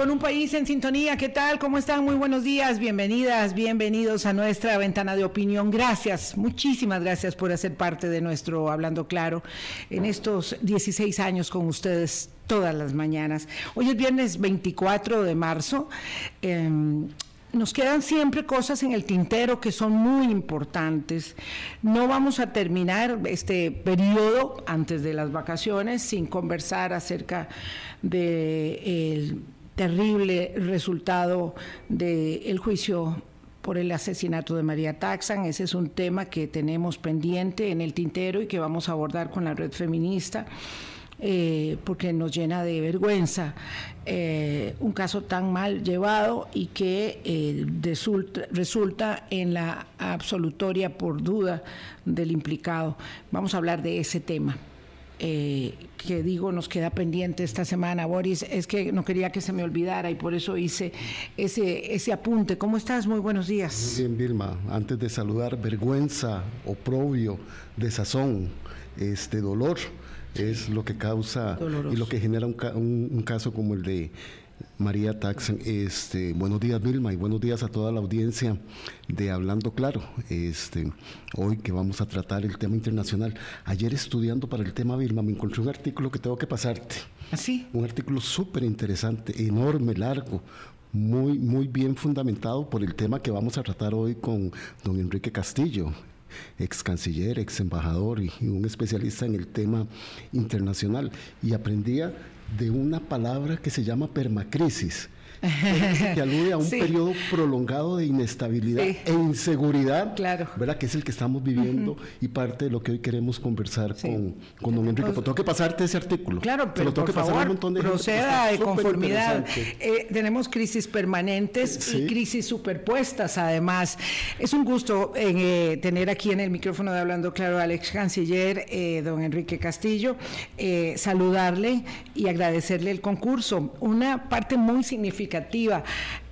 Con un país en sintonía, ¿qué tal? ¿Cómo están? Muy buenos días, bienvenidas, bienvenidos a nuestra ventana de opinión. Gracias, muchísimas gracias por hacer parte de nuestro Hablando Claro en estos 16 años con ustedes todas las mañanas. Hoy es viernes 24 de marzo. Em, nos quedan siempre cosas en el tintero que son muy importantes. No vamos a terminar este periodo antes de las vacaciones sin conversar acerca del terrible resultado del juicio por el asesinato de María Taxan. Ese es un tema que tenemos pendiente en el tintero y que vamos a abordar con la red feminista. Eh, porque nos llena de vergüenza eh, un caso tan mal llevado y que eh, resulta en la absolutoria por duda del implicado. Vamos a hablar de ese tema. Que digo nos queda pendiente esta semana, Boris, es que no quería que se me olvidara y por eso hice ese, ese apunte. ¿Cómo estás? Muy buenos días. Muy bien, Vilma. Antes de saludar, vergüenza, oprobio, desazón, este dolor es lo que causa y lo que genera un, caso como el de María Taxan. Este, buenos días Vilma y buenos días a toda la audiencia de Hablando Claro. Este, hoy que vamos a tratar el tema internacional. Ayer estudiando para el tema Vilma me encontré un artículo que tengo que pasarte. ¿Así? ¿Ah, un artículo súper interesante, enorme, largo, muy, muy bien fundamentado por el tema que vamos a tratar hoy con don Enrique Castillo, ex canciller, ex embajador y, un especialista en el tema internacional. Y aprendía de una palabra que se llama permacrisis que alude a un periodo prolongado de inestabilidad e inseguridad, claro. ¿verdad? Que es el que estamos viviendo y parte de lo que hoy queremos conversar con, con, don Enrique. Pues, tengo que pasarte ese artículo. Claro, pero tengo que pasar un montón de proceda de conformidad. Eh, tenemos crisis permanentes y crisis superpuestas, además. Es un gusto eh, tener aquí en el micrófono de Hablando Claro al ex canciller, eh, don Enrique Castillo, saludarle y agradecerle el concurso. Una parte muy significativa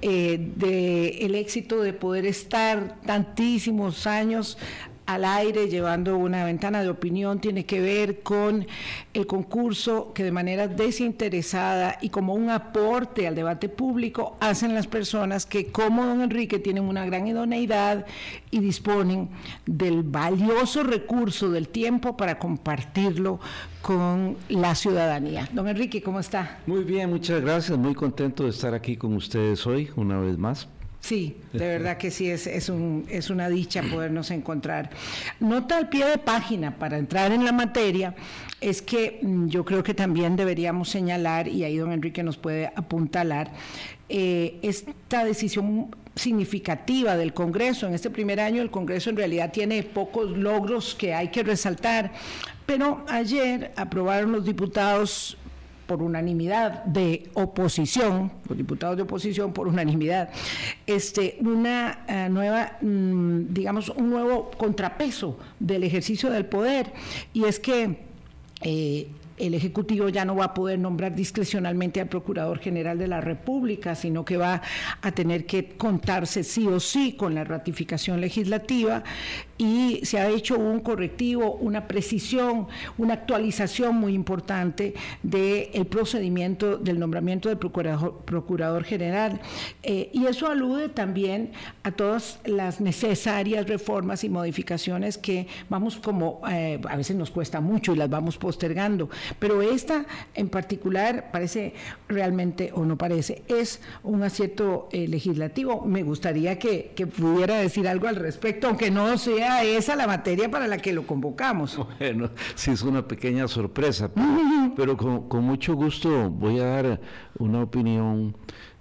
eh, del éxito de poder estar tantísimos años al aire llevando una ventana de opinión tiene que ver con el concurso que de manera desinteresada y como un aporte al debate público hacen las personas que como don Enrique tienen una gran idoneidad y disponen del valioso recurso del tiempo para compartirlo con la ciudadanía. Don Enrique, ¿cómo está? Muy bien, muchas gracias, muy contento de estar aquí con ustedes hoy una vez más. Sí, de verdad que sí, es, es, un, es una dicha podernos encontrar. Nota al pie de página para entrar en la materia es que mm, yo creo que también deberíamos señalar, y ahí don Enrique nos puede apuntalar, eh, esta decisión significativa del Congreso. En este primer año el Congreso en realidad tiene pocos logros que hay que resaltar, pero ayer aprobaron los diputados por unanimidad de oposición, los diputados de oposición por unanimidad, este, una eh, nueva, mm, digamos, un nuevo contrapeso del ejercicio del poder, y es que eh, el Ejecutivo ya no va a poder nombrar discrecionalmente al Procurador General de la República, sino que va a tener que contarse sí o sí con la ratificación legislativa y se ha hecho un correctivo, una precisión, una actualización muy importante del procedimiento del nombramiento del Procurador, procurador General. Eh, y eso alude también a todas las necesarias reformas y modificaciones que vamos como, eh, a veces nos cuesta mucho y las vamos postergando, pero esta en particular parece realmente, o no parece, es un acierto eh, legislativo. Me gustaría que, pudiera decir algo al respecto, aunque no sea esa la materia para la que lo convocamos. Bueno, sí es una pequeña sorpresa, pero, con, con mucho gusto voy a dar una opinión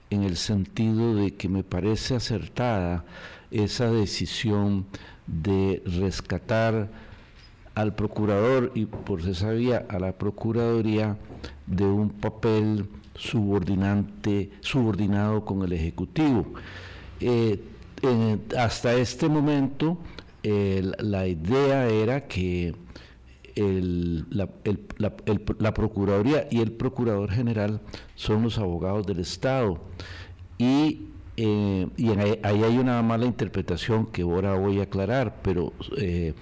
en el sentido de que me parece acertada esa decisión de rescatar al procurador y por se sabía a la procuraduría de un papel subordinante, subordinado con el ejecutivo. Eh, hasta este momento la idea era que la, Procuraduría y el Procurador General son los abogados del Estado. Y, eh, y ahí, hay una mala interpretación que ahora voy a aclarar, pero eh,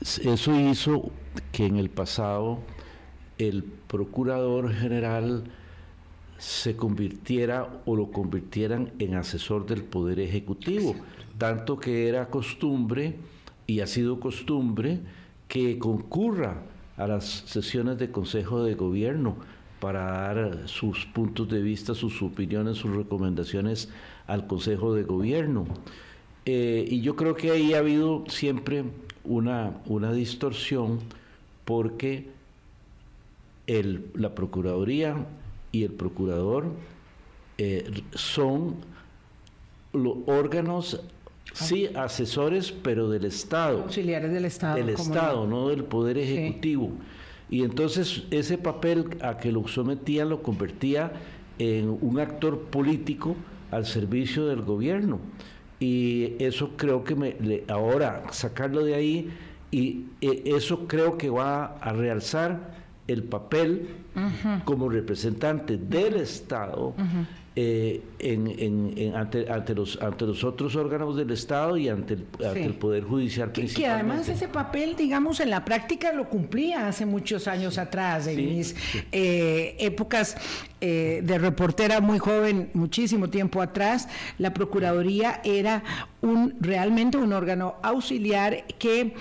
eso hizo que en el pasado el procurador general se convirtiera o lo convirtieran en asesor del Poder Ejecutivo, tanto que era costumbre y ha sido costumbre que concurra a las sesiones de Consejo de Gobierno para dar sus puntos de vista, sus opiniones, sus recomendaciones al Consejo de Gobierno. Eh, y yo creo que ahí ha habido siempre una, una distorsión porque el, la Procuraduría y el Procurador eh, son los órganos, sí, asesores, pero del Estado. Auxiliares del Estado. Del Estado, no del Poder Ejecutivo. Y entonces ese papel a que lo sometía lo convertía en un actor político al servicio del gobierno. Y eso creo que me, ahora sacarlo de ahí y eh, eso creo que va a realzar el papel como representante del Estado eh, en, ante, los, ante los otros órganos del Estado y ante el, Poder Judicial principal. Que además ese papel, digamos, en la práctica lo cumplía hace muchos años atrás, en mis eh, épocas eh, de reportera muy joven, muchísimo tiempo atrás, la Procuraduría era un realmente un órgano auxiliar que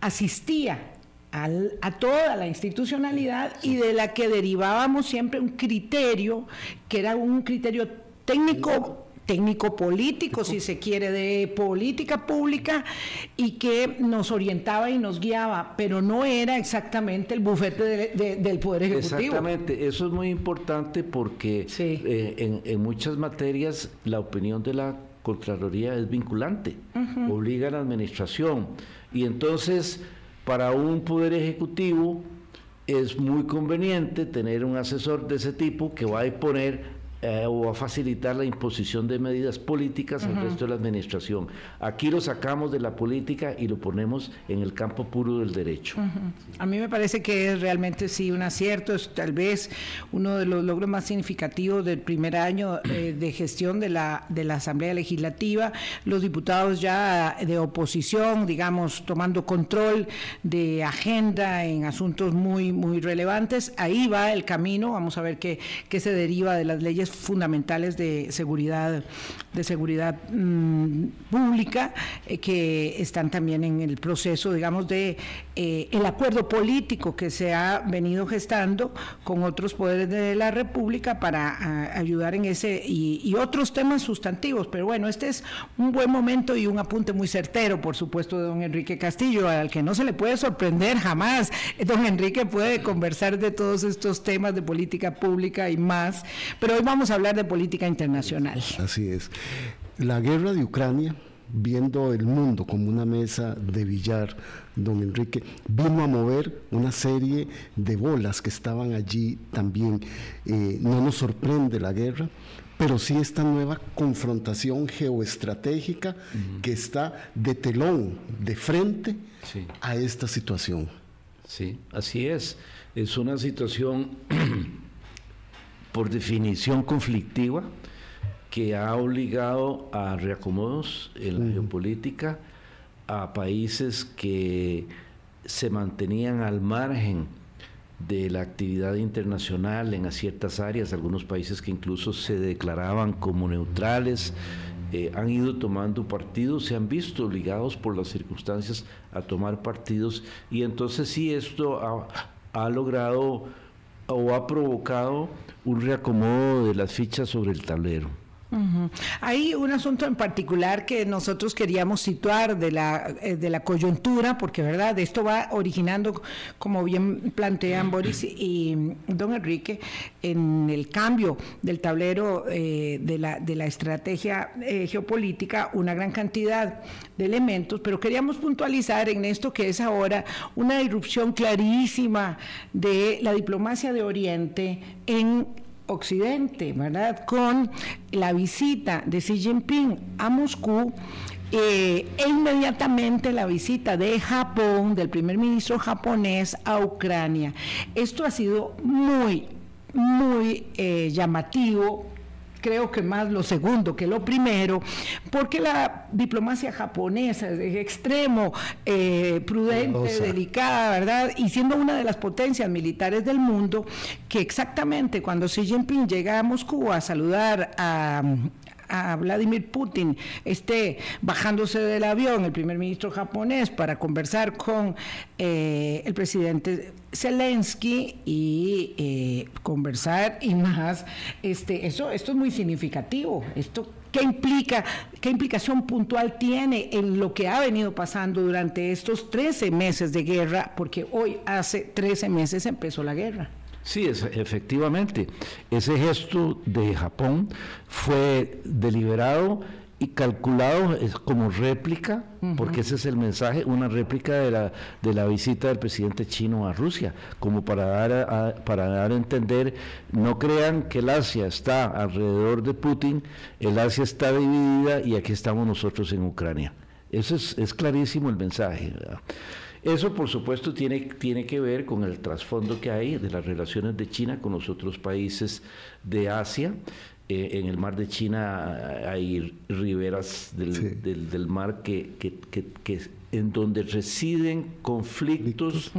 asistía a toda la institucionalidad y de la que derivábamos siempre un criterio que era un criterio técnico técnico político, si se quiere, de política pública y que nos orientaba y nos guiaba, pero no era exactamente el bufete del Poder Ejecutivo. Exactamente, eso es muy importante porque eh, en, muchas materias la opinión de la Contraloría es vinculante, obliga a la administración. Y entonces para un poder ejecutivo es muy conveniente tener un asesor de ese tipo que va a poner eh, o a facilitar la imposición de medidas políticas al resto de la administración. Aquí lo sacamos de la política y lo ponemos en el campo puro del derecho. A mí me parece que es realmente sí un acierto, es tal vez uno de los logros más significativos del primer año eh, de gestión de la, de la Asamblea Legislativa, los diputados ya de oposición, digamos, tomando control de agenda en asuntos muy, muy relevantes. Ahí va el camino, vamos a ver qué, qué se deriva de las leyes fundamentales de seguridad, de seguridad mm, pública, eh, que están también en el proceso, digamos, de eh, el acuerdo político que se ha venido gestando con otros poderes de la República para ayudar en ese y, y, otros temas sustantivos. Pero bueno, este es un buen momento y un apunte muy certero, por supuesto, de don Enrique Castillo, al que no se le puede sorprender jamás. Don Enrique puede conversar de todos estos temas de política pública y más, pero hoy vamos a hablar de política internacional. Así es. La guerra de Ucrania, viendo el mundo como una mesa de billar, don Enrique, vino a mover una serie de bolas que estaban allí también. Eh, no nos sorprende la guerra, pero sí esta nueva confrontación geoestratégica que está de telón, de frente a esta situación. Sí, así es. Es una situación por definición conflictiva que ha obligado a reacomodos en la geopolítica a países que se mantenían al margen de la actividad internacional en ciertas áreas, algunos países que incluso se declaraban como neutrales, eh, han ido tomando partidos, se han visto obligados por las circunstancias a tomar partidos y entonces sí esto ha, ha logrado o ha provocado un reacomodo de las fichas sobre el tablero. Hay un asunto en particular que nosotros queríamos situar de la, eh, de la coyuntura, porque verdad, esto va originando, como bien plantean Boris y don Enrique, en el cambio del tablero eh, de, la, de la estrategia eh, geopolítica, una gran cantidad de elementos, pero queríamos puntualizar en esto que es ahora una irrupción clarísima de la diplomacia de Oriente en Occidente, ¿verdad? Con la visita de Xi Jinping a Moscú eh, e inmediatamente la visita de Japón, del primer ministro japonés a Ucrania. Esto ha sido muy, muy eh, llamativo creo que más lo segundo que lo primero, porque la diplomacia japonesa es extremo, eh, prudente, delicada, ¿verdad? Y siendo una de las potencias militares del mundo, que exactamente cuando Xi Jinping llega a Moscú a saludar a, a Vladimir Putin esté bajándose del avión el primer ministro japonés para conversar con eh, el presidente Zelensky y eh, conversar y más, este, eso, esto es muy significativo. Esto ¿Qué implica, qué implicación puntual tiene en lo que ha venido pasando durante estos 13 meses de guerra? Porque hoy hace 13 meses empezó la guerra. Sí, es, efectivamente. Ese gesto de Japón fue deliberado y calculado como réplica, porque ese es el mensaje, una réplica de la, de la visita del presidente chino a Rusia, como para dar a, para dar a entender, no crean que el Asia está alrededor de Putin, el Asia está dividida y aquí estamos nosotros en Ucrania. Eso es, es clarísimo el mensaje. ¿verdad? Eso, por supuesto, tiene, tiene que ver con el trasfondo que hay de las relaciones de China con los otros países de Asia. Eh, en el mar de China hay riberas del, mar que, en donde residen conflictos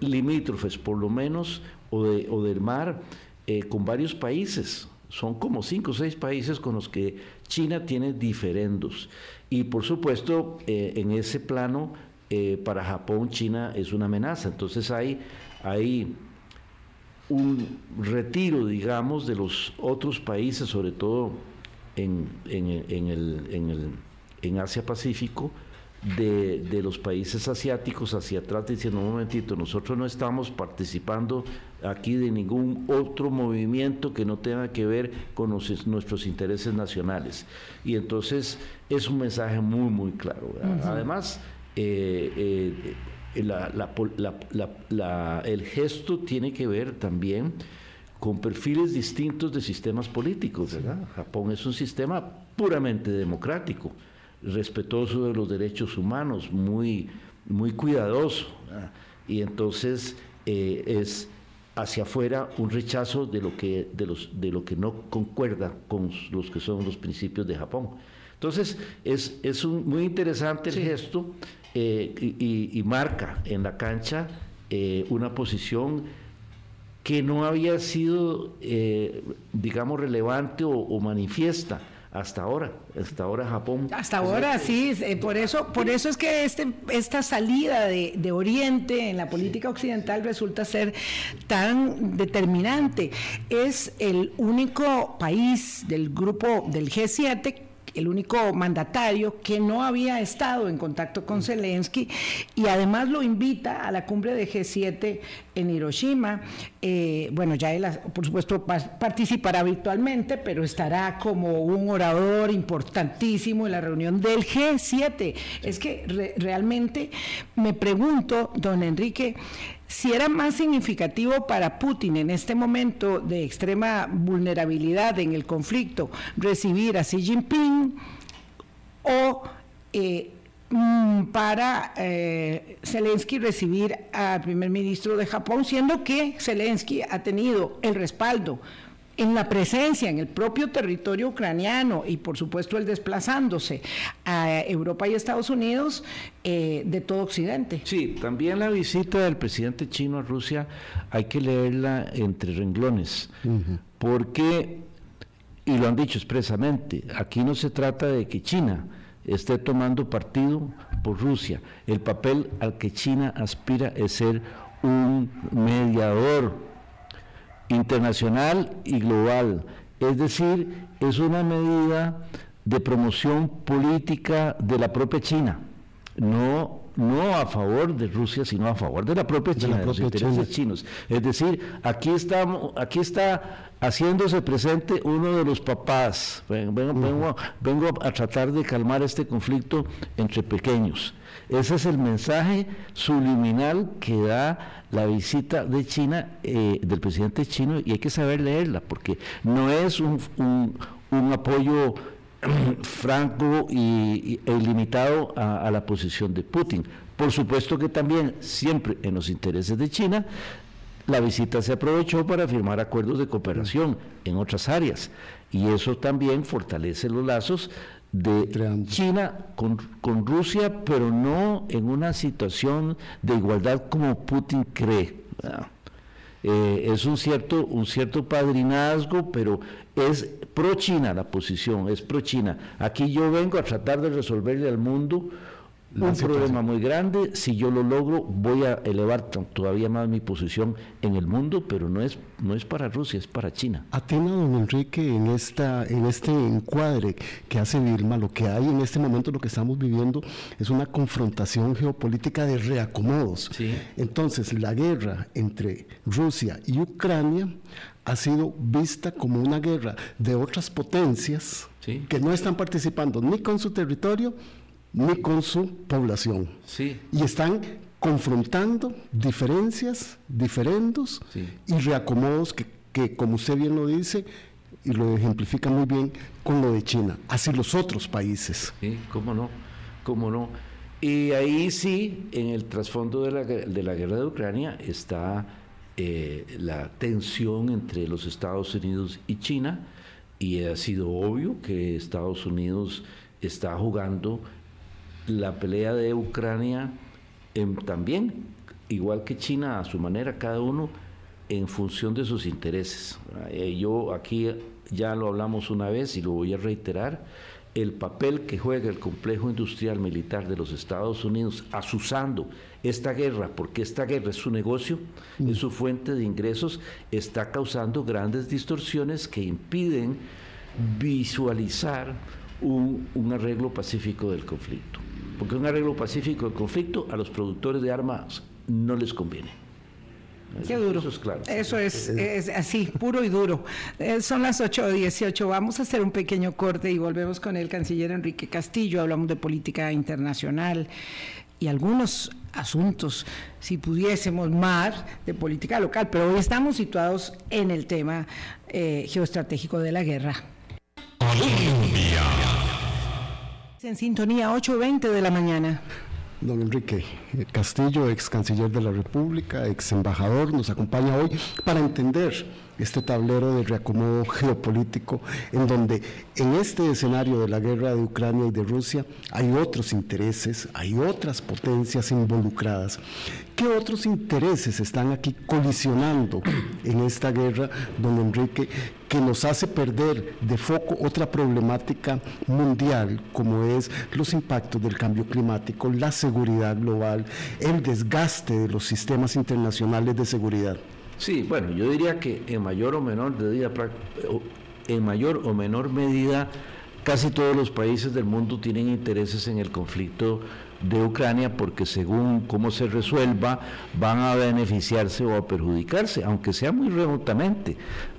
limítrofes, por lo menos, o, de, o del mar, eh, con varios países. Son como cinco o seis países con los que China tiene diferendos. Y por supuesto, eh, en ese plano eh, para Japón China es una amenaza. Entonces hay, hay un retiro, digamos, de los otros países, sobre todo en, en, el, en, el, en Asia Pacífico, de, de, los países asiáticos hacia atrás diciendo, un momentito, nosotros no estamos participando aquí de ningún otro movimiento que no tenga que ver con nuestros intereses nacionales. Y entonces es un mensaje muy, muy claro. Además, eh, eh, el gesto tiene que ver también con perfiles distintos de sistemas políticos. Japón es un sistema puramente democrático, respetuoso de los derechos humanos, muy, muy cuidadoso. Y entonces eh, es hacia afuera un rechazo de lo que de los de lo que no concuerda con los que son los principios de Japón. Entonces es, es un, muy interesante el gesto eh, y, marca en la cancha eh, una posición que no había sido, eh, digamos, relevante o, manifiesta hasta ahora, hasta ahora Japón. Hasta ahora sí, por eso, por eso es que este, esta salida de, de, Oriente en la política occidental resulta ser tan determinante. Es el único país del grupo del G7 el único mandatario que no había estado en contacto con Zelensky y además lo invita a la cumbre de G7 en Hiroshima. Eh, bueno, ya él, por supuesto, participará virtualmente, pero estará como un orador importantísimo en la reunión del G7. Es que realmente me pregunto, don Enrique, si era más significativo para Putin en este momento de extrema vulnerabilidad en el conflicto recibir a Xi Jinping o eh, mm, para eh, Zelensky recibir al primer ministro de Japón, siendo que Zelensky ha tenido el respaldo en la presencia en el propio territorio ucraniano y por supuesto el desplazándose a Europa y Estados Unidos eh, de todo Occidente. Sí, también la visita del presidente chino a Rusia hay que leerla entre renglones, porque, y lo han dicho expresamente, aquí no se trata de que China esté tomando partido por Rusia, el papel al que China aspira es ser un mediador internacional y global. Es decir, es una medida de promoción política de la propia China, no, no a favor de Rusia, sino a favor de la propia China, de, los intereses chinos. Es decir, aquí, estamos, aquí está haciéndose presente uno de los papás. Vengo, vengo a tratar de calmar este conflicto entre pequeños. Ese es el mensaje subliminal que da la visita de China, eh, del presidente chino, y hay que saber leerla, porque no es un, un, apoyo franco y, e ilimitado a, a la posición de Putin. Por supuesto que también, siempre en los intereses de China, la visita se aprovechó para firmar acuerdos de cooperación en otras áreas y eso también fortalece los lazos de China con, con, Rusia, pero no en una situación de igualdad como Putin cree. Eh, es un cierto, un cierto padrinazgo, pero es pro China la posición, es pro China. Aquí yo vengo a tratar de resolverle al mundo un problema muy grande. Si yo lo logro, voy a elevar todavía más mi posición en el mundo, pero no es, no es para Rusia, es para China. Atina, don Enrique, en, esta, en este encuadre que hace Vilma, lo que hay en este momento, lo que estamos viviendo, es una confrontación geopolítica de reacomodos. Entonces, la guerra entre Rusia y Ucrania ha sido vista como una guerra de otras potencias que no están participando ni con su territorio ni con su población. Sí. Y están confrontando diferencias, diferendos y reacomodos que, que, como usted bien lo dice, y lo ejemplifica muy bien con lo de China, así los otros países. Sí, cómo no, cómo no. Y ahí sí, en el trasfondo de la, de la guerra de Ucrania está eh, la tensión entre los Estados Unidos y China, y ha sido obvio que Estados Unidos está jugando la pelea de Ucrania también, igual que China a su manera, cada uno en función de sus intereses. Eh, yo aquí ya lo hablamos una vez y lo voy a reiterar, el papel que juega el complejo industrial militar de los Estados Unidos asusando esta guerra, porque esta guerra es su negocio, es su fuente de ingresos, está causando grandes distorsiones que impiden visualizar un, un arreglo pacífico del conflicto porque un arreglo pacífico del conflicto a los productores de armas no les conviene. Qué duro. Eso es claro. Eso es, así, puro y duro. Eh, son las 8.18. Vamos a hacer un pequeño corte y volvemos con el canciller Enrique Castillo. Hablamos de política internacional y algunos asuntos, si pudiésemos más, de política local. Pero hoy estamos situados en el tema eh, geoestratégico de la guerra. En sintonía 8.20 de la mañana. Don Enrique Castillo, ex canciller de la República, ex embajador, nos acompaña hoy para entender este tablero de reacomodo geopolítico en donde en este escenario de la guerra de Ucrania y de Rusia hay otros intereses, hay otras potencias involucradas. ¿Qué otros intereses están aquí colisionando en esta guerra, don Enrique, que nos hace perder de foco otra problemática mundial como es los impactos del cambio climático, la seguridad global, el desgaste de los sistemas internacionales de seguridad? Sí, bueno, yo diría que en mayor o menor medida, en mayor o menor medida, casi todos los países del mundo tienen intereses en el conflicto de Ucrania porque según cómo se resuelva van a beneficiarse o a perjudicarse, aunque sea muy remotamente.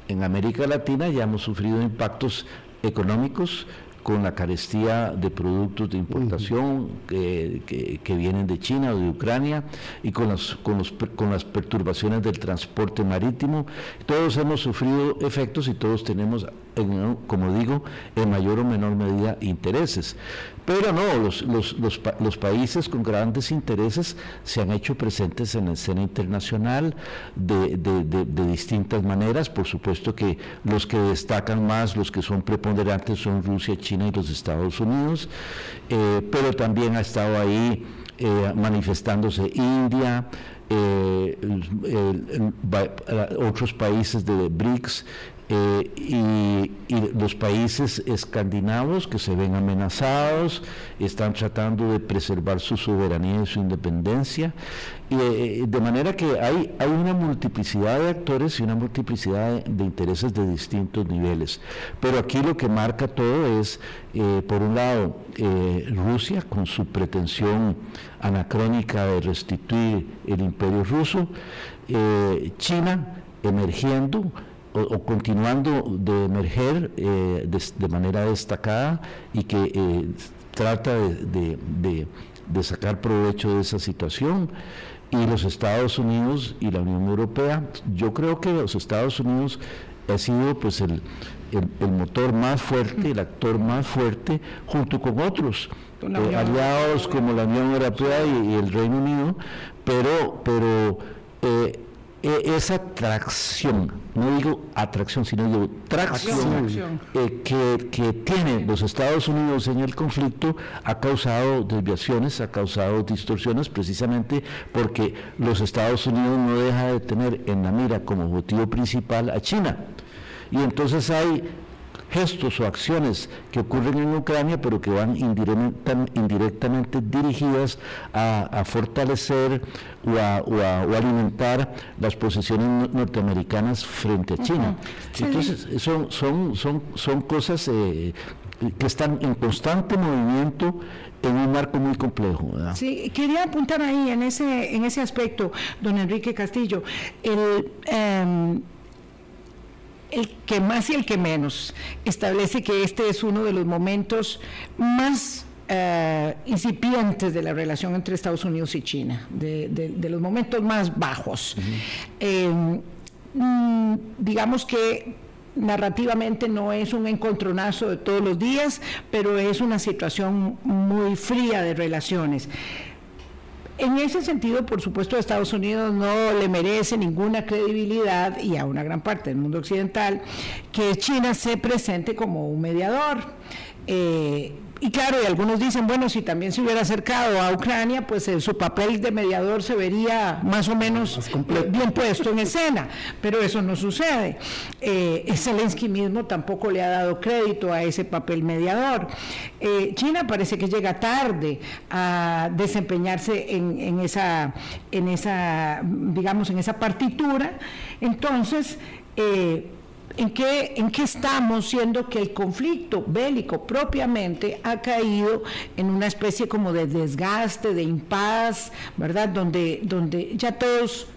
En América Latina ya hemos sufrido impactos económicos con la carestía de productos de importación que, que, vienen de China o de Ucrania y con, las, con, los, con las perturbaciones del transporte marítimo. Todos hemos sufrido efectos y todos tenemos, como digo, en mayor o menor medida intereses. Pero no, los, los, los, países con grandes intereses se han hecho presentes en la escena internacional de, de, distintas maneras. Por supuesto que los que destacan más, los que son preponderantes son Rusia, China y los Estados Unidos, eh, pero también ha estado ahí eh, manifestándose India, eh, otros países de BRICS, eh, y, los países escandinavos que se ven amenazados están tratando de preservar su soberanía y su independencia, y, eh, de manera que hay, hay una multiplicidad de actores y una multiplicidad de, intereses de distintos niveles. Pero aquí lo que marca todo es, eh, por un lado, Rusia con su pretensión anacrónica de restituir el imperio ruso, China emergiendo, o, continuando de emerger eh, de, manera destacada y que eh, trata de, sacar provecho de esa situación. Y los Estados Unidos y la Unión Europea, yo creo que los Estados Unidos ha sido pues el, motor más fuerte, el actor más fuerte, junto con otros eh, aliados como la Unión Europea y, el Reino Unido, pero, pero e, esa tracción, no digo atracción, sino digo tracción eh, que, que tienen los Estados Unidos en el conflicto ha causado desviaciones, ha causado distorsiones precisamente porque los Estados Unidos no deja de tener en la mira como objetivo principal a China. Y entonces hay gestos o acciones que ocurren en Ucrania, pero que van indirectamente dirigidas a, fortalecer o a, alimentar las posiciones norteamericanas frente a China. Entonces, son, son, son, son cosas eh, que están en constante movimiento en un marco muy complejo. Sí, quería apuntar ahí en ese, en ese aspecto, don Enrique Castillo, el... Em, el que más y el que menos establece que este es uno de los momentos más eh, incipientes de la relación entre Estados Unidos y China, de, los momentos más bajos. Em, mm, digamos que narrativamente no es un encontronazo de todos los días, pero es una situación muy fría de relaciones. En ese sentido, por supuesto, Estados Unidos no le merece ninguna credibilidad y a una gran parte del mundo occidental que China se presente como un mediador. Eh, y claro, y algunos dicen, bueno, si también se hubiera acercado a Ucrania, pues eh, su papel de mediador se vería más o menos bien puesto en escena, pero eso no sucede. Eh, Zelensky mismo tampoco le ha dado crédito a ese papel mediador. Eh, China parece que llega tarde a desempeñarse en, en, esa, en esa, digamos, en esa partitura. Entonces, eh, ¿En qué, ¿En qué estamos siendo que el conflicto bélico propiamente ha caído en una especie como de desgaste, de impas, ¿verdad? Donde, donde ya todos,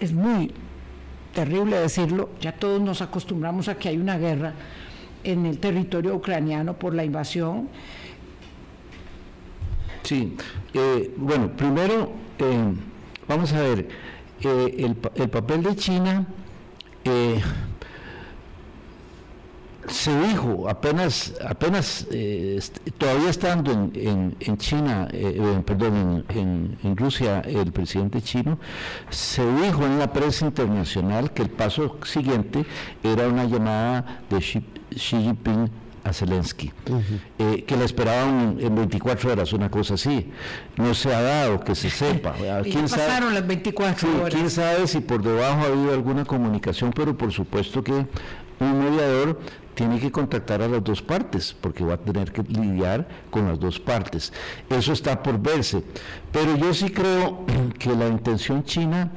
es muy terrible decirlo, ya todos nos acostumbramos a que hay una guerra en el territorio ucraniano por la invasión. Sí, eh, bueno, primero, eh, vamos a ver, eh, el, papel de China se dijo apenas, apenas eh, todavía estando en, en, China, eh, eh, perdón, en, en, Rusia, el presidente chino, se dijo en la prensa internacional que el paso siguiente era una llamada de Xi, Jinping a Zelensky, que le esperaban en 24 horas, una cosa así. No se ha dado que se sepa. ¿Quién pasaron las 24 horas? ¿Quién sabe si por debajo ha habido alguna comunicación? Pero por supuesto que un mediador tiene que contactar a las dos partes, porque va a tener que lidiar con las dos partes. Eso está por verse. Pero yo sí creo que la intención china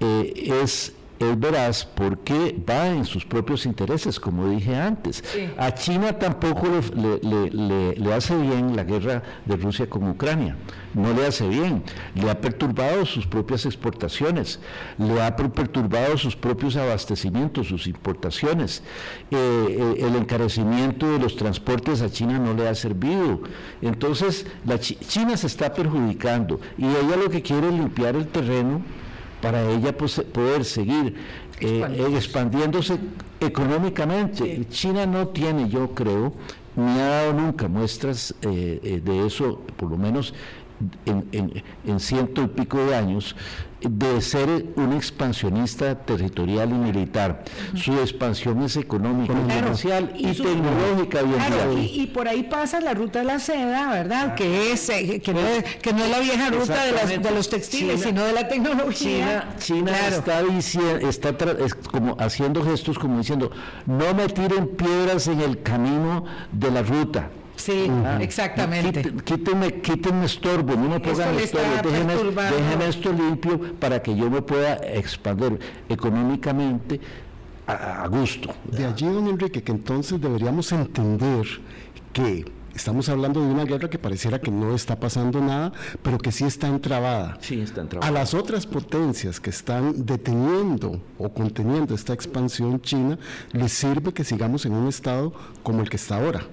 eh, es es veraz porque va en sus propios intereses, como dije antes. A China tampoco le, hace bien la guerra de Rusia con Ucrania, no le hace bien. Le ha perturbado sus propias exportaciones, le ha perturbado sus propios abastecimientos, sus importaciones. Eh, eh, el encarecimiento de los transportes a China no le ha servido. Entonces, la China se está perjudicando y ella lo que quiere es limpiar el terreno para ella pues, poder seguir eh, expandiéndose económicamente. China no tiene, yo creo, ni ha dado nunca muestras eh, eh, de eso, por lo menos en, en, ciento y pico de años, de ser un expansionista territorial y militar. Su expansión es económica, comercial y, tecnológica. y, por ahí pasa la ruta de la seda, ¿verdad? Que, es, eh, que, no es, que no es la vieja ruta de, de los textiles, sino de la tecnología. China, está, diciendo, está como haciendo gestos como diciendo, no me tiren piedras en el camino de la ruta. Sí, exactamente. Quítenme, quítenme estorbo, no me pongan estorbo, déjenme, esto limpio para que yo me pueda expandir económicamente a, gusto. De allí, don Enrique, que entonces deberíamos entender que estamos hablando de una guerra que pareciera que no está pasando nada, pero que sí está entrabada. Sí, está entrabada. A las otras potencias que están deteniendo o conteniendo esta expansión china, les sirve que sigamos en un estado como el que está ahora.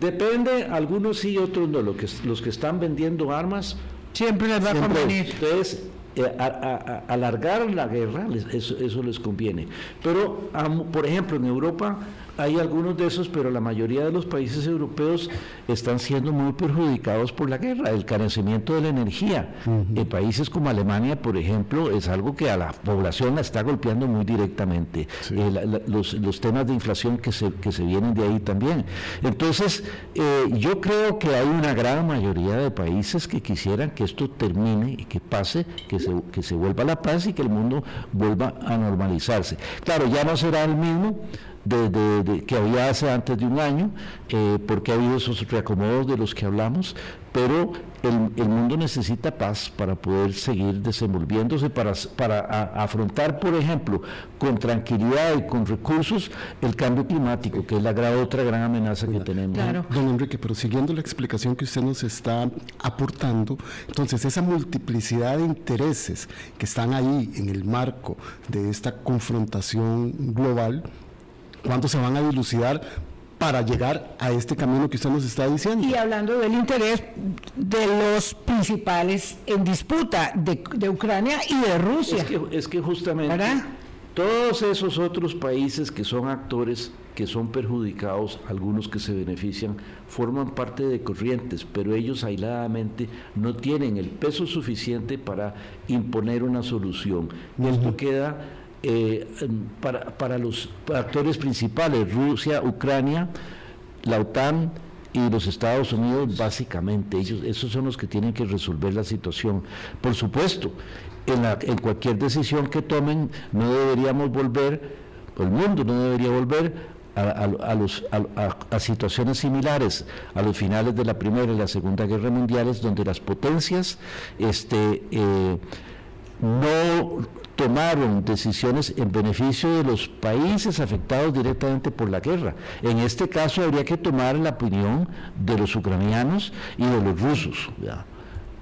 Depende, algunos sí, otros no. Los que, los que están vendiendo armas. Siempre les va a convenir. Entonces, eh, alargar la guerra, eso, les conviene. Pero, por ejemplo, en Europa hay algunos de esos, pero la mayoría de los países europeos están siendo muy perjudicados por la guerra, el carecimiento de la energía. En países como Alemania, por ejemplo, es algo que a la población la está golpeando muy directamente. Eh, los, temas de inflación que se, que se vienen de ahí también. Entonces, eh, yo creo que hay una gran mayoría de países que quisieran que esto termine y que pase, que se, que se vuelva la paz y que el mundo vuelva a normalizarse. Claro, ya no será el mismo de, que había hace antes de un año, eh, porque ha habido esos reacomodos de los que hablamos, pero el, mundo necesita paz para poder seguir desenvolviéndose, para, para afrontar, por ejemplo, con tranquilidad y con recursos el cambio climático, que es la otra gran amenaza que tenemos. Don Enrique, pero siguiendo la explicación que usted nos está aportando, entonces esa multiplicidad de intereses que están ahí en el marco de esta confrontación global, ¿Cuánto se van a dilucidar para llegar a este camino que usted nos está diciendo. Y hablando del interés de los principales en disputa de, Ucrania y de Rusia. Es que, justamente todos esos otros países que son actores, que son perjudicados, algunos que se benefician, forman parte de corrientes, pero ellos aisladamente no tienen el peso suficiente para imponer una solución. Y esto queda eh, para, para, los actores principales, Rusia, Ucrania, la OTAN y los Estados Unidos, básicamente, ellos, esos son los que tienen que resolver la situación. Por supuesto, en, cualquier decisión que tomen, no deberíamos volver, el mundo no debería volver a, a, situaciones similares a los finales de la Primera y la Segunda Guerra Mundiales, donde las potencias este, eh, no tomaron decisiones en beneficio de los países afectados directamente por la guerra. En este caso habría que tomar la opinión de los ucranianos y de los rusos.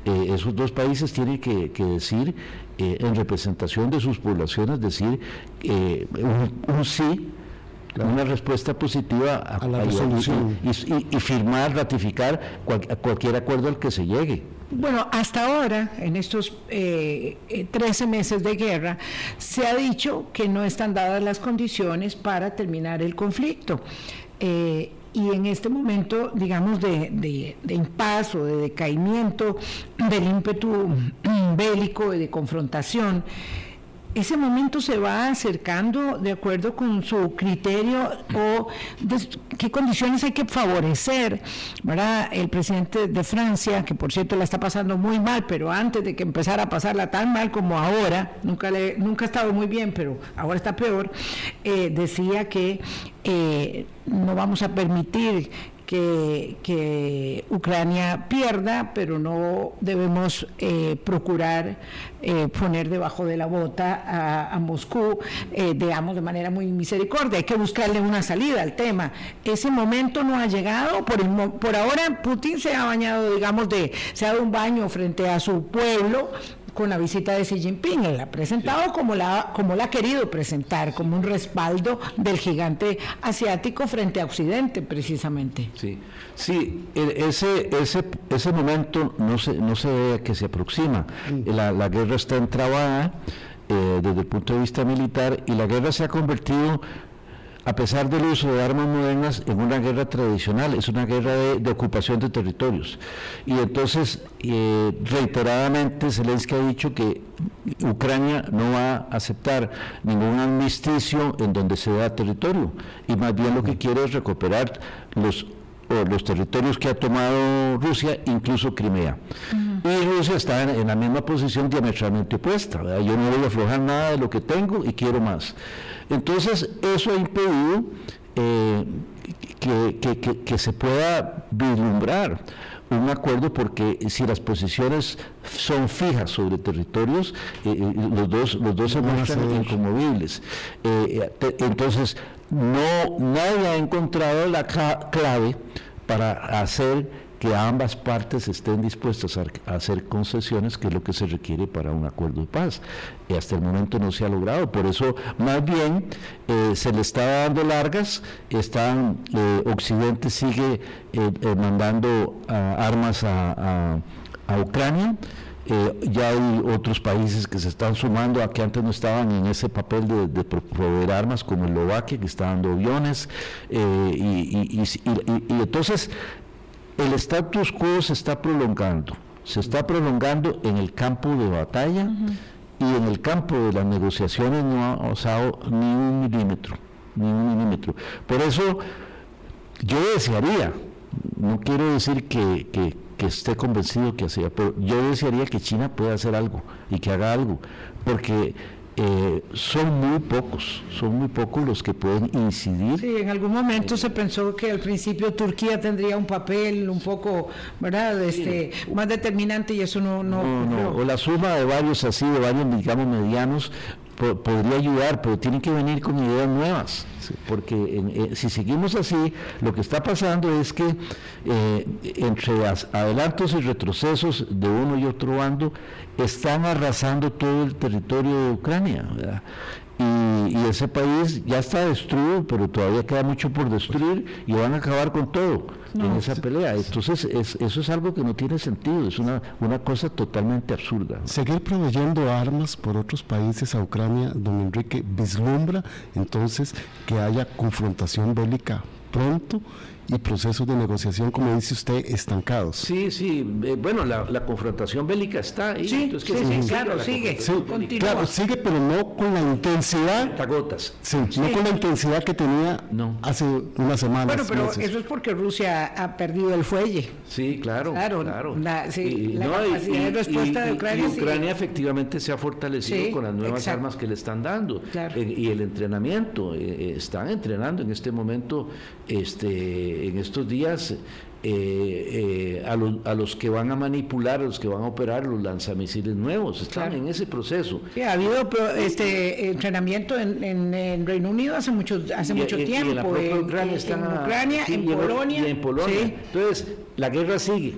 Eh, esos dos países tienen que, decir, eh, en representación de sus poblaciones, decir eh, un, sí una respuesta positiva a, la resolución y, firmar, ratificar cualquier acuerdo al que se llegue. Bueno, hasta ahora, en estos eh, 13 meses de guerra, se ha dicho que no están dadas las condiciones para terminar el conflicto. Eh, y en este momento, digamos, de, de, de impas o de decaimiento del ímpetu bélico y de confrontación, ese momento se va acercando de acuerdo con su criterio o qué condiciones hay que favorecer. ¿verdad? El presidente de Francia, que por cierto la está pasando muy mal, pero antes de que empezara a pasarla tan mal como ahora, nunca, le, nunca ha estado muy bien, pero ahora está peor, eh, decía que eh, no vamos a permitir que, Ucrania pierda, pero no debemos eh, procurar eh, poner debajo de la bota a, Moscú, eh, digamos, de manera muy misericordia. Hay que buscarle una salida al tema. Ese momento no ha llegado. Por, por ahora, Putin se ha bañado, digamos, de, se ha dado un baño frente a su pueblo con la visita de Xi Jinping. Él la ha presentado como, la, como la ha querido presentar, como un respaldo del gigante asiático frente a Occidente, precisamente. Sí, sí ese, ese, ese momento no se, no se ve que se aproxima. Mm. La, la guerra está entrabada. Eh, desde el punto de vista militar y la guerra se ha convertido a pesar del uso de armas modernas, en una guerra tradicional, es una guerra de, ocupación de territorios. Y entonces, eh, reiteradamente, Zelensky ha dicho que Ucrania no va a aceptar ningún armisticio en donde se da territorio, y más bien lo que quiere es recuperar los los territorios que ha tomado Rusia, incluso Crimea. Y Rusia está en, la misma posición diametralmente opuesta. Yo no voy a aflojar nada de lo que tengo y quiero más. Entonces, eso ha impedido eh, que, se pueda vislumbrar un acuerdo porque si las posiciones son fijas sobre territorios, eh, eh, los dos, los dos se muestran inconmovibles. entonces, no, nadie ha encontrado la clave para hacer que ambas partes estén dispuestas a, hacer concesiones, que es lo que se requiere para un acuerdo de paz. Y hasta el momento no se ha logrado. Por eso, más bien, eh, se le está dando largas, están, eh, Occidente sigue eh, mandando armas a, Ucrania. Eh, ya hay otros países que se están sumando a que antes no estaban en ese papel de, proveer armas, como Eslovaquia, que está dando aviones. y, entonces, el status quo se está prolongando. Se está prolongando en el campo de batalla y en el campo de las negociaciones no ha avanzado ni un milímetro, ni un milímetro. Por eso yo desearía, no quiero decir que, que, esté convencido que hacía, pero yo desearía que China pueda hacer algo y que haga algo, porque eh, son muy pocos, son muy pocos los que pueden incidir. Sí, en algún momento se pensó que al principio Turquía tendría un papel un poco, ¿verdad?, este, más determinante y eso no, no, no, O la suma de varios así, de varios, digamos, medianos, podría ayudar, pero tienen que venir con ideas nuevas, porque eh, si seguimos así, lo que está pasando es que eh, entre adelantos y retrocesos de uno y otro bando están arrasando todo el territorio de Ucrania. Y, ese país ya está destruido, pero todavía queda mucho por destruir y van a acabar con todo en esa pelea. Entonces, eso es algo que no tiene sentido, es una, una cosa totalmente absurda. Seguir proveyendo armas por otros países a Ucrania, don Enrique, vislumbra entonces que haya confrontación bélica pronto y procesos de negociación, como dice usted, estancados. Sí, sí, eh, bueno, la, confrontación bélica está ahí. Sí, claro, sigue, claro, sigue, pero no con la intensidad. Gotas. Sí, no con la intensidad que tenía hace una semana. Bueno, pero eso es porque Rusia ha perdido el fuelle. Sí, claro. Claro, La, capacidad de respuesta de Ucrania. Y Ucrania efectivamente se ha fortalecido con las nuevas armas que le están dando. Eh, y el entrenamiento, eh, están entrenando en este momento este, en estos días eh, eh, a, los, a, los, que van a manipular, a los que van a operar los lanzamisiles nuevos. Están en ese proceso. ha habido este entrenamiento en, en, Reino Unido hace mucho, hace mucho tiempo. En, Ucrania, en. Y en Polonia. Entonces, la guerra sigue.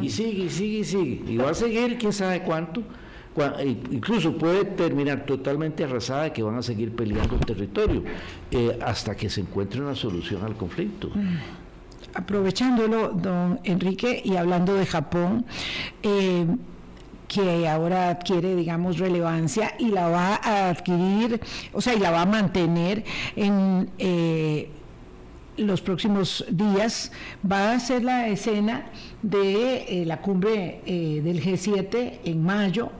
Y sigue, y sigue, y sigue. Y va a seguir quién sabe cuánto. Incluso puede terminar totalmente arrasada que van a seguir peleando el territorio eh, hasta que se encuentre una solución al conflicto. Mm. Aprovechándolo, don Enrique, y hablando de Japón, eh, que ahora adquiere, digamos, relevancia y la va a adquirir, o sea, y la va a mantener en eh, los próximos días, va a ser la escena de la cumbre del G7 en mayo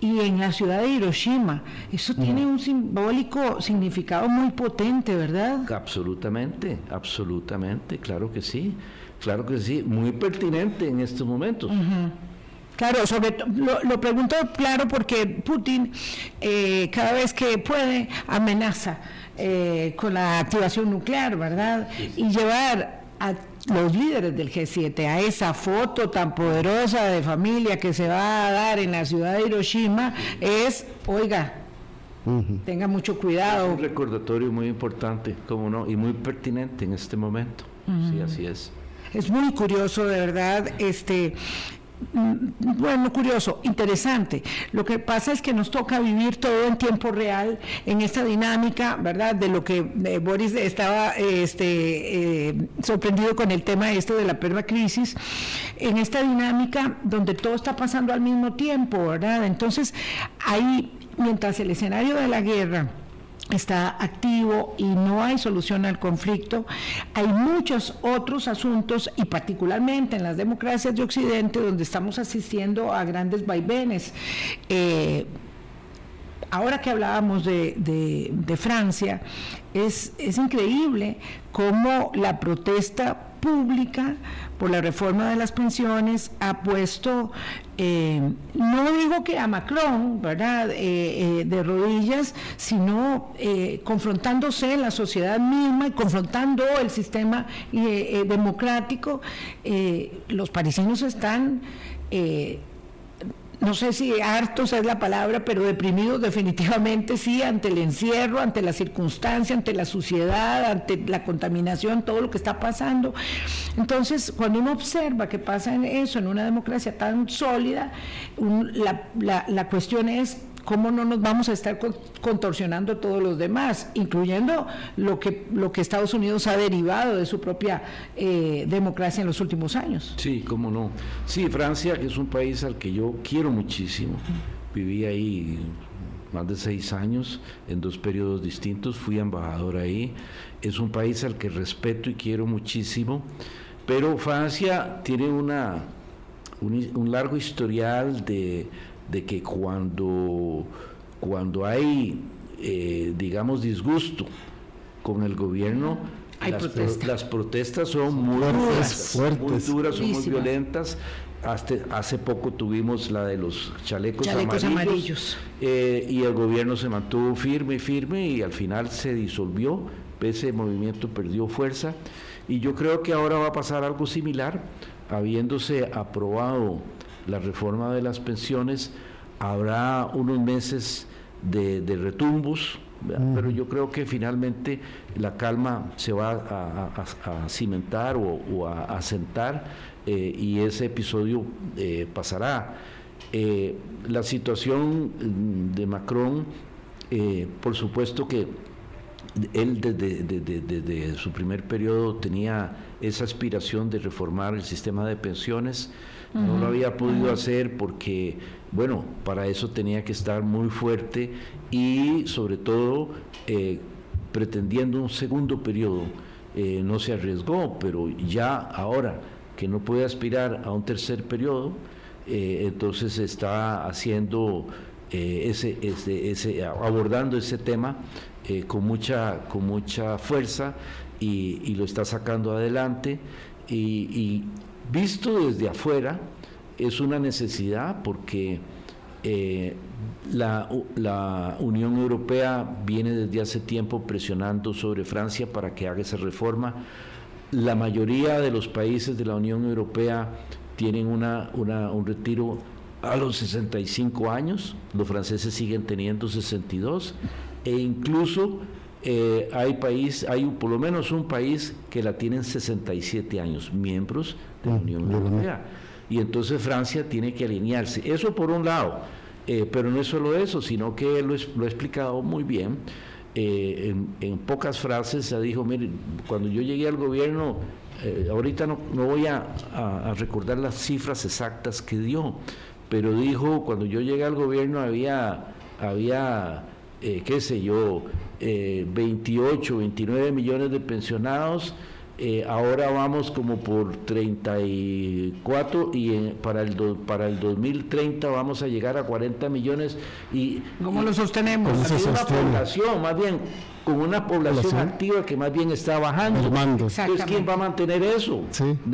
y en la ciudad de Hiroshima. Eso tiene un simbólico significado muy potente, ¿verdad? Absolutamente, absolutamente, claro que sí, claro que sí, muy pertinente en estos momentos. Claro, sobre lo, lo, pregunto claro porque Putin eh, cada vez que puede amenaza eh, con la activación nuclear, ¿verdad? Y llevar a los líderes del G7 a esa foto tan poderosa de familia que se va a dar en la ciudad de Hiroshima es, oiga, tenga mucho cuidado. Es un recordatorio muy importante, como no, y muy pertinente en este momento. Sí, así es. Es muy curioso, de verdad, este bueno, curioso, interesante. Lo que pasa es que nos toca vivir todo en tiempo real, en esta dinámica, ¿verdad? De lo que eh, Boris estaba este, eh, sorprendido con el tema este de la crisis en esta dinámica donde todo está pasando al mismo tiempo, ¿verdad? Entonces, ahí, mientras el escenario de la guerra, está activo y no hay solución al conflicto. Hay muchos otros asuntos y particularmente en las democracias de Occidente donde estamos asistiendo a grandes vaivenes. Eh, ahora que hablábamos de, Francia, es, es increíble cómo la protesta pública por la reforma de las pensiones ha puesto, eh, no digo que a Macron, ¿verdad?, eh, eh, de rodillas, sino confrontándose la sociedad misma y confrontando el sistema democrático. los parisinos están no sé si hartos es la palabra, pero deprimidos definitivamente sí, ante el encierro, ante la circunstancia, ante la suciedad, ante la contaminación, todo lo que está pasando. Entonces, cuando uno observa que pasa en eso en una democracia tan sólida, la, la cuestión es ¿cómo no nos vamos a estar contorsionando todos los demás, incluyendo lo que, lo que Estados Unidos ha derivado de su propia eh, democracia en los últimos años? Sí, cómo no. Sí, Francia, que es un país al que yo quiero muchísimo, viví ahí más de seis años en dos periodos distintos, fui embajador ahí, es un país al que respeto y quiero muchísimo, pero Francia tiene una, un, largo historial de, que cuando, cuando hay, eh, digamos, disgusto con el gobierno, las, protestas son muy duras, muy duras, son muy violentas. Hace poco tuvimos la de los chalecos, amarillos, eh, y el gobierno se mantuvo firme, firme y al final se disolvió, ese movimiento perdió fuerza. Y yo creo que ahora va a pasar algo similar, habiéndose aprobado la reforma de las pensiones, habrá unos meses de, retumbos, mm. pero yo creo que finalmente la calma se va a, cimentar o, a asentar eh, y ese episodio eh, pasará. Eh, la situación de Macron, por supuesto que él desde, su primer periodo tenía esa aspiración de reformar el sistema de pensiones, no lo había podido hacer porque, bueno, para eso tenía que estar muy fuerte y sobre todo pretendiendo un segundo periodo. no se arriesgó, pero ya ahora que no puede aspirar a un tercer periodo, eh, entonces está haciendo eh, ese, ese, abordando ese tema eh, con, mucha, con mucha fuerza y, lo está sacando adelante. Y, visto desde afuera, es una necesidad porque la, la, Unión Europea viene desde hace tiempo presionando sobre Francia para que haga esa reforma. La mayoría de los países de la Unión Europea tienen una, un retiro a los 65 años, los franceses siguen teniendo 62 e incluso eh, hay país, hay por lo menos un país que la tienen 67 años, miembros de la mm, Unión Europea. Y entonces Francia tiene que alinearse. Eso por un lado, eh, pero no es solo eso, sino que lo, lo ha explicado muy bien. Eh, en, pocas frases ya dijo, mire, cuando yo llegué al gobierno, ahorita no, no voy a, recordar las cifras exactas que dio, pero dijo, cuando yo llegué al gobierno había, había eh, qué sé yo, 28, 29 millones de pensionados, eh, ahora vamos como por 34 y para, el para el 2030 vamos a llegar a 40 millones. y ¿Cómo lo sostenemos? Una población, más bien con una población activa que más bien está bajando. Entonces, ¿quién va a mantener eso?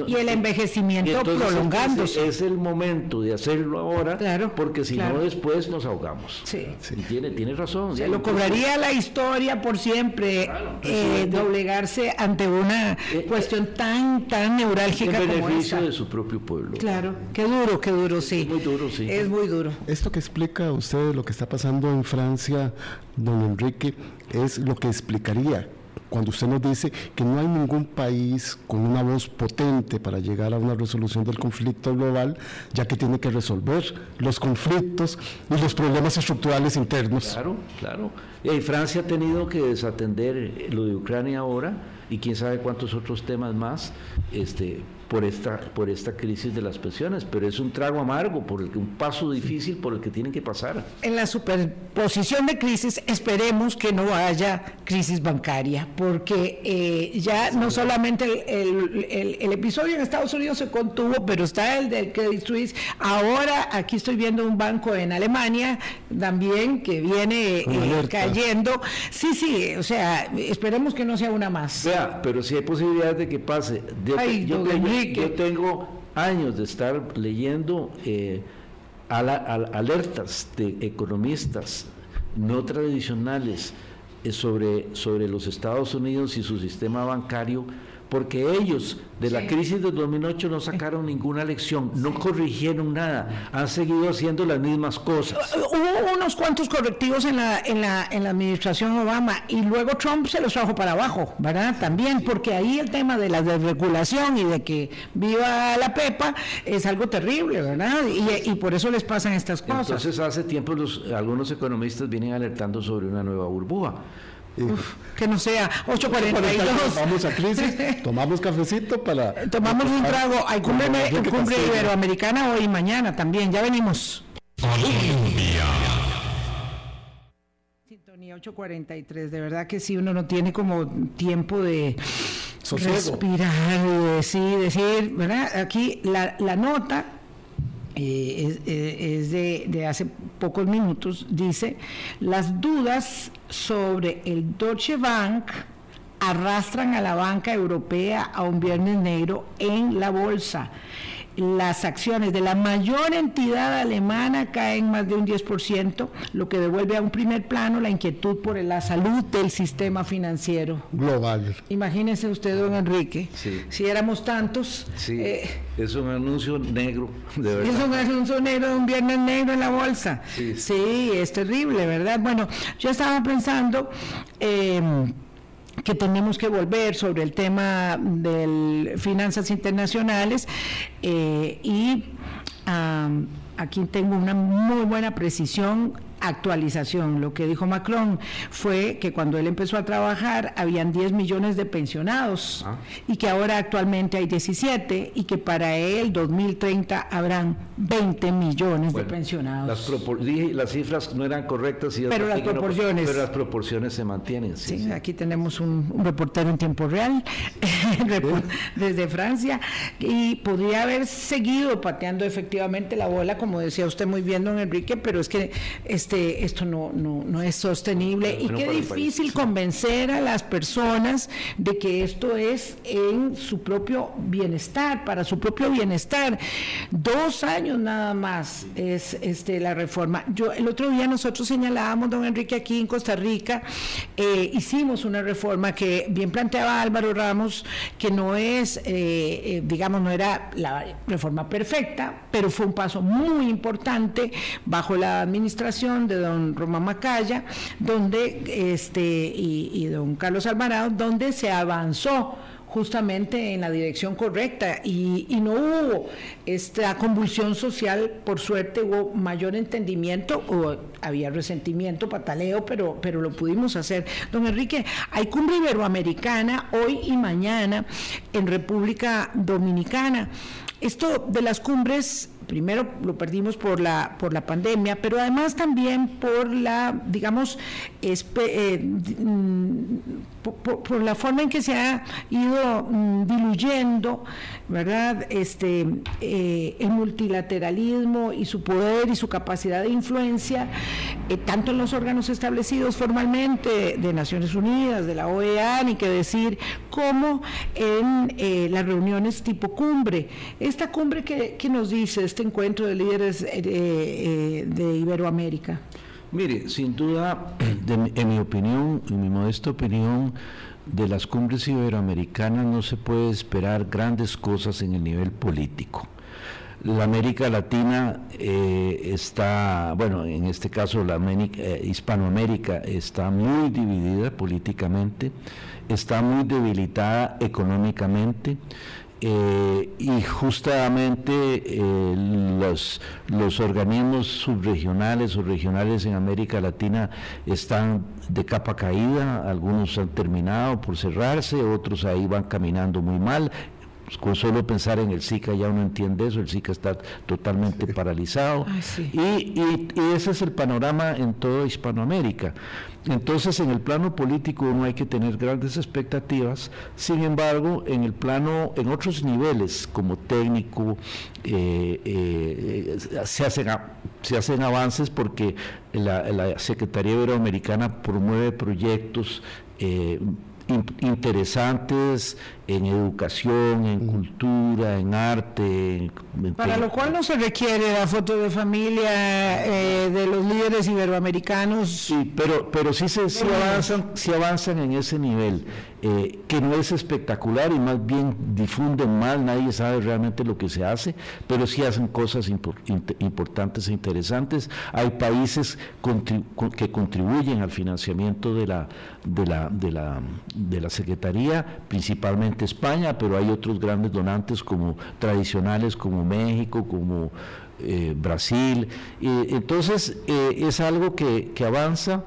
y el envejecimiento prolongándose. Es el momento de hacerlo ahora, porque si no después nos ahogamos. Sí. tiene, tiene razón. Se lo cobraría la historia por siempre, eh, doblegarse ante una eh, cuestión tan, tan neurálgica en beneficio de su propio pueblo. Claro, qué duro, qué duro, sí. Es muy duro, sí. Es muy duro. Esto que explica usted lo que está pasando en Francia, don Enrique, es lo que explicaría cuando usted nos dice que no hay ningún país con una voz potente para llegar a una resolución del conflicto global, ya que tiene que resolver los conflictos y los problemas estructurales internos. Claro, claro. Y Francia ha tenido que desatender lo de Ucrania ahora y quién sabe cuántos otros temas más. Este, por esta, por esta crisis de las pensiones, pero es un trago amargo, por el, un paso difícil por el que tienen que pasar. En la superposición de crisis esperemos que no haya crisis bancaria, porque eh, ya no solamente el, el, episodio en Estados Unidos se contuvo, pero está el del Credit Suisse. Ahora aquí estoy viendo un banco en Alemania también que viene eh, cayendo. Sí, sí, o sea, esperemos que no sea una más. Vea, pero si hay posibilidades de que pase. yo, yo tengo años de estar leyendo eh, alertas de economistas no tradicionales eh, sobre, sobre los Estados Unidos y su sistema bancario porque ellos de la crisis del 2008 no sacaron ninguna lección, no corrigieron nada, han seguido haciendo las mismas cosas. Hubo unos cuantos correctivos en la, en la, en la administración Obama y luego Trump se los trajo para abajo, ¿verdad? También, porque ahí el tema de la desregulación y de que viva la pepa es algo terrible, ¿verdad? Y, y por eso les pasan estas cosas. Entonces hace tiempo los, algunos economistas vienen alertando sobre una nueva burbuja que no sea 8.42. Vamos a crisis, tomamos cafecito para... Tomamos un trago, hay cumbre, cumbre iberoamericana hoy y mañana también, ya venimos. Sintonía 8.43, de verdad que sí, uno no tiene como tiempo de respirar, de decir, ¿verdad? Aquí la, la nota eh, eh, es, de, de, hace pocos minutos, dice, las dudas sobre el Deutsche Bank arrastran a la banca europea a un viernes negro en la bolsa las acciones de la mayor entidad alemana caen más de un 10%, lo que devuelve a un primer plano la inquietud por la salud del sistema financiero global. Imagínese usted, don Enrique, si éramos tantos. Eh, es un anuncio negro, de verdad. Es un anuncio negro de un viernes negro en la bolsa. Sí, es terrible, ¿verdad? Bueno, yo estaba pensando... Eh, que tenemos que volver sobre el tema de finanzas internacionales eh, y aquí tengo una muy buena precisión actualización. Lo que dijo Macron fue que cuando él empezó a trabajar habían 10 millones de pensionados ah. y que ahora actualmente hay 17 y que para él 2030 habrán 20 millones de pensionados. Las, las cifras no eran correctas, y pero las proporciones. pero las proporciones se mantienen. Sí, aquí tenemos un, reportero en tiempo real desde Francia y podría haber seguido pateando efectivamente la bola, como decía usted muy bien, don Enrique, pero es que este este, esto no, no, es sostenible y qué difícil convencer a las personas de que esto es en su propio bienestar, para su propio bienestar. Dos años nada más es este, la reforma. Yo El otro día nosotros señalábamos, don Enrique, aquí en Costa Rica, eh, hicimos una reforma que bien planteaba Álvaro Ramos, que no es, eh, eh, digamos, no era la reforma perfecta, pero fue un paso muy importante bajo la administración de don Román Macaya, donde este y, don Carlos Alvarado, donde se avanzó justamente en la dirección correcta y, no hubo esta convulsión social, por suerte hubo mayor entendimiento, o había resentimiento, pataleo, pero, pero lo pudimos hacer. Don Enrique, hay cumbre iberoamericana hoy y mañana en República Dominicana. Esto de las cumbres primero lo perdimos por la, por la pandemia, pero además también por la, digamos, eh, mm, por, la forma en que se ha ido mm, diluyendo, ¿verdad? Este, eh, el multilateralismo y su poder y su capacidad de influencia, eh, tanto en los órganos establecidos formalmente de Naciones Unidas, de la OEA, ni que decir, como en las reuniones tipo cumbre. Esta cumbre que, que nos dice, este encuentro de líderes eh, eh, de Iberoamérica? Mire, sin duda, en mi opinión, en mi modesta opinión, de las cumbres iberoamericanas no se puede esperar grandes cosas en el nivel político. La América Latina eh, está, bueno, en este caso la Hispanoamérica está muy dividida políticamente, está muy debilitada económicamente. Eh, y justamente eh, los, los organismos subregionales o regionales en América Latina están de capa caída, algunos han terminado por cerrarse, otros ahí van caminando muy mal, con solo pensar en el SICA ya uno entiende eso, el SICA está totalmente paralizado. y, y, ese es el panorama en toda Hispanoamérica. Entonces, en el plano político no hay que tener grandes expectativas, sin embargo, en el plano, en otros niveles, como técnico, eh, eh, se, hacen, se hacen avances porque la, la Secretaría Iberoamericana promueve proyectos eh, interesantes en educación, en cultura, en arte. Para lo cual no se requiere la foto de familia eh, de los líderes iberoamericanos. Sí, pero, pero sí, se, sí, avanzan, sí avanzan en ese nivel, eh, que no es espectacular y más bien difunden mal, nadie sabe realmente lo que se hace, pero sí hacen cosas importantes e interesantes. Hay países que contribuyen al financiamiento de la, de la, de la, de la Secretaría, principalmente España, pero hay otros grandes donantes como tradicionales como México, como eh, Brasil. entonces eh, es algo que, avanza.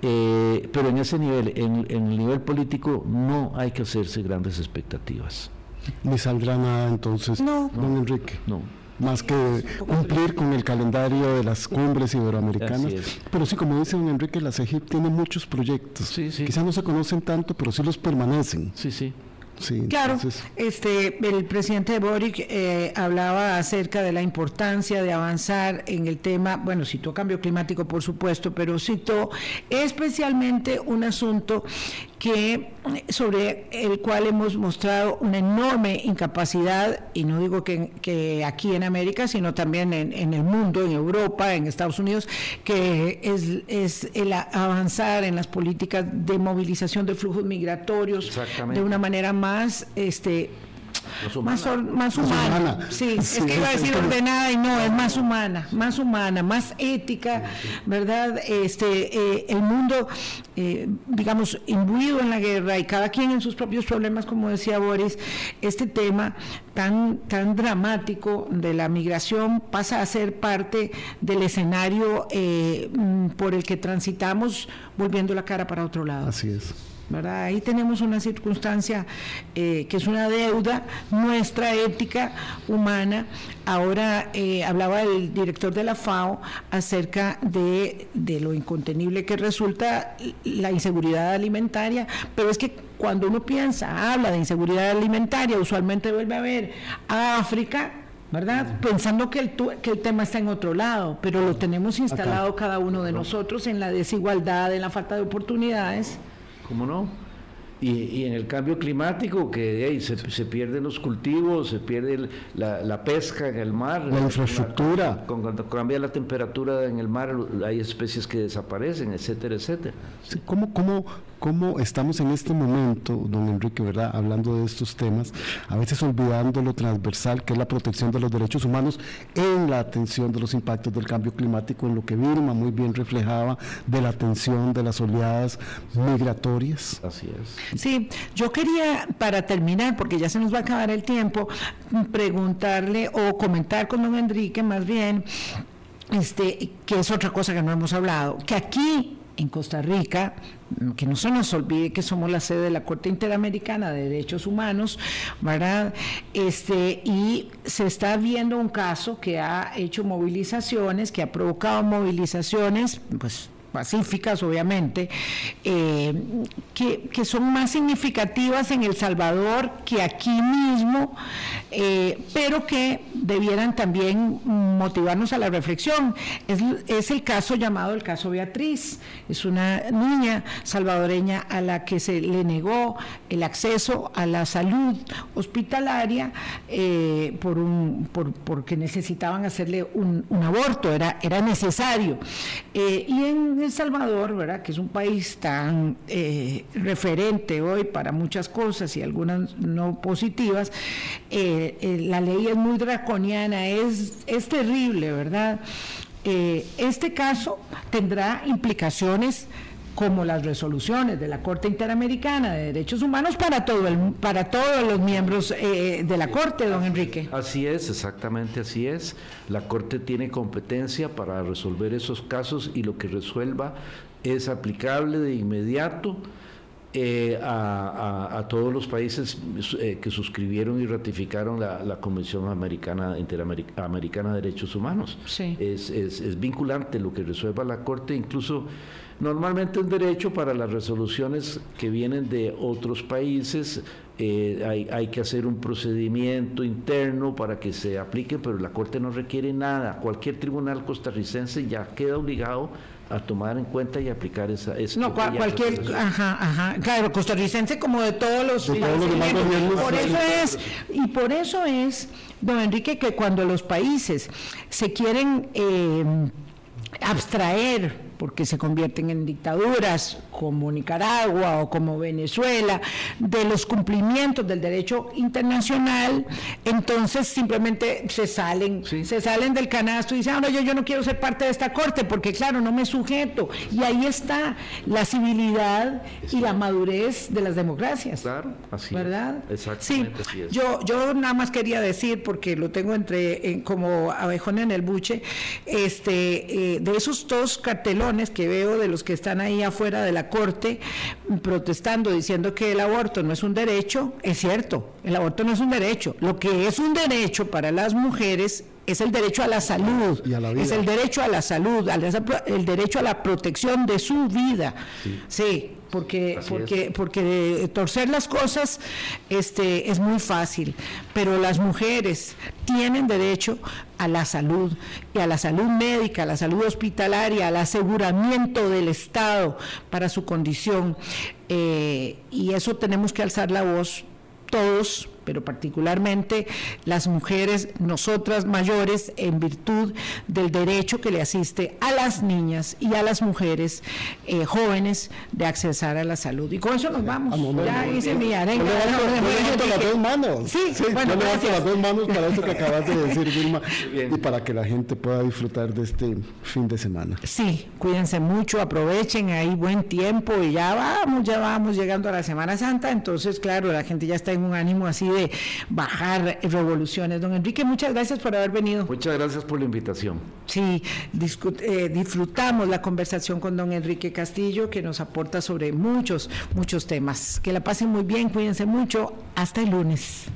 Eh, pero en ese nivel, en, el nivel político, no hay que hacerse grandes expectativas. Ni saldrá nada entonces, no. don Enrique. No más que cumplir con el calendario de las cumbres iberoamericanas. Pero sí, como dice don Enrique, la CEGIP tiene muchos proyectos. Sí, Quizás no se conocen tanto, pero sí los permanecen. Sí, sí claro, este, el presidente Boric eh, hablaba acerca de la importancia de avanzar en el tema, bueno, citó cambio climático, por supuesto, pero citó especialmente un asunto que sobre el cual hemos mostrado una enorme incapacidad, y no digo que, aquí en América, sino también en, el mundo, en Europa, en Estados Unidos, que es, es el avanzar en las políticas de movilización de flujos migratorios de una manera más este, más, más, humana. Sí, es que iba a decir ordenada y no, es más humana, más humana, más ética, ¿verdad? Este, eh, el mundo, eh, digamos, imbuido en la guerra y cada quien en sus propios problemas, como decía Boris, este tema tan, tan dramático de la migración pasa a ser parte del escenario eh, mm, por el que transitamos volviendo la cara para otro lado. Así es. Ahí tenemos una circunstancia eh, que es una deuda nuestra ética humana. Ahora eh, hablaba el director de la FAO acerca de, de lo incontenible que resulta la inseguridad alimentaria, pero es que cuando uno piensa, habla de inseguridad alimentaria, usualmente vuelve a ver a África, ¿verdad? Pensando que el, que el tema está en otro lado, pero lo tenemos instalado cada uno de nosotros en la desigualdad, en la falta de oportunidades. ¿Cómo no? Y, en el cambio climático, que se, pierden los cultivos, se pierde la, pesca en el mar. La infraestructura. cuando cambia la temperatura en el mar, hay especies que desaparecen, etcétera, etcétera. ¿Cómo, cómo, cómo estamos en este momento, don Enrique, ¿verdad? hablando de estos temas, a veces olvidando lo transversal que es la protección de los derechos humanos en la atención de los impactos del cambio climático, en lo que Vilma muy bien reflejaba de la atención de las oleadas migratorias. Así es. Sí, yo quería, para terminar, porque ya se nos va a acabar el tiempo, preguntarle o comentar con don Enrique más bien, este, que es otra cosa que no hemos hablado, que aquí en Costa Rica, que no se nos olvide que somos la sede de la Corte Interamericana de Derechos Humanos, ¿verdad? Este, y se está viendo un caso que ha hecho movilizaciones, que ha provocado movilizaciones, pues pacíficas, obviamente, eh, que, son más significativas en El Salvador que aquí mismo, eh, pero que debieran también motivarnos a la reflexión. Es, es, el caso llamado el caso Beatriz. Es una niña salvadoreña a la que se le negó el acceso a la salud hospitalaria eh, por un, por, porque necesitaban hacerle un, un aborto, era, era necesario. y en el Salvador, ¿verdad? que es un país tan eh, referente hoy para muchas cosas y algunas no positivas, eh, eh, la ley es muy draconiana, es, es terrible, ¿verdad? este caso tendrá implicaciones como las resoluciones de la Corte Interamericana de Derechos Humanos para todo el, para todos los miembros eh, de la Corte, don Enrique. Así es, exactamente así es. La Corte tiene competencia para resolver esos casos y lo que resuelva es aplicable de inmediato. Eh, a, todos los países eh, que suscribieron y ratificaron la, Convención Americana Interamericana de Derechos Humanos. Sí. Es, es, es vinculante lo que resuelva la Corte, incluso Normalmente es derecho para las resoluciones que vienen de otros países eh, hay, hay, que hacer un procedimiento interno para que se aplique, pero la Corte no requiere nada. Cualquier tribunal costarricense ya queda obligado a tomar en cuenta y aplicar esa... esa no, cualquier... Ajá, ajá. Claro, costarricense como de todos los... por eso es, y por eso es, don Enrique, que cuando los países se quieren eh, abstraer porque se convierten en dictaduras como Nicaragua o como Venezuela, de los cumplimientos del derecho internacional, entonces simplemente se salen, se salen del canasto y dicen, ah, no, yo, yo no quiero ser parte de esta corte porque claro, no me sujeto. Y ahí está la civilidad y la madurez de las democracias. Claro, así ¿Verdad? Exactamente. Sí, Yo, yo nada más quería decir, porque lo tengo entre como abejón en el buche, este, eh, de esos dos cartelones que veo de los que están ahí afuera de la Corte protestando diciendo que el aborto no es un derecho, es cierto, el aborto no es un derecho. Lo que es un derecho para las mujeres es el derecho a la salud, es el derecho a la salud, el derecho a la protección de su vida. Sí, porque porque porque torcer las cosas este es muy fácil, pero las mujeres tienen derecho a la salud y a la salud médica, a la salud hospitalaria, al aseguramiento del Estado para su condición. Eh, y eso tenemos que alzar la voz todos pero particularmente las mujeres, nosotras mayores, en virtud del derecho que le asiste a las niñas y a las mujeres eh, jóvenes de accesar a la salud. Y con eso nos vamos. ya hice mi arenga. las dos manos. Sí, sí bueno, yo levanto las dos manos para eso que acabas de decir, Vilma, y para que la gente pueda disfrutar de este fin de semana. Sí, cuídense mucho, aprovechen, ahí buen tiempo y ya vamos, ya vamos llegando a la Semana Santa, entonces claro, la gente ya está en un ánimo así de bajar revoluciones. Don Enrique, muchas gracias por haber venido. Muchas gracias por la invitación. Sí, eh, disfrutamos la conversación con don Enrique Castillo, que nos aporta sobre muchos, muchos temas. Que la pasen muy bien, cuídense mucho. Hasta el lunes.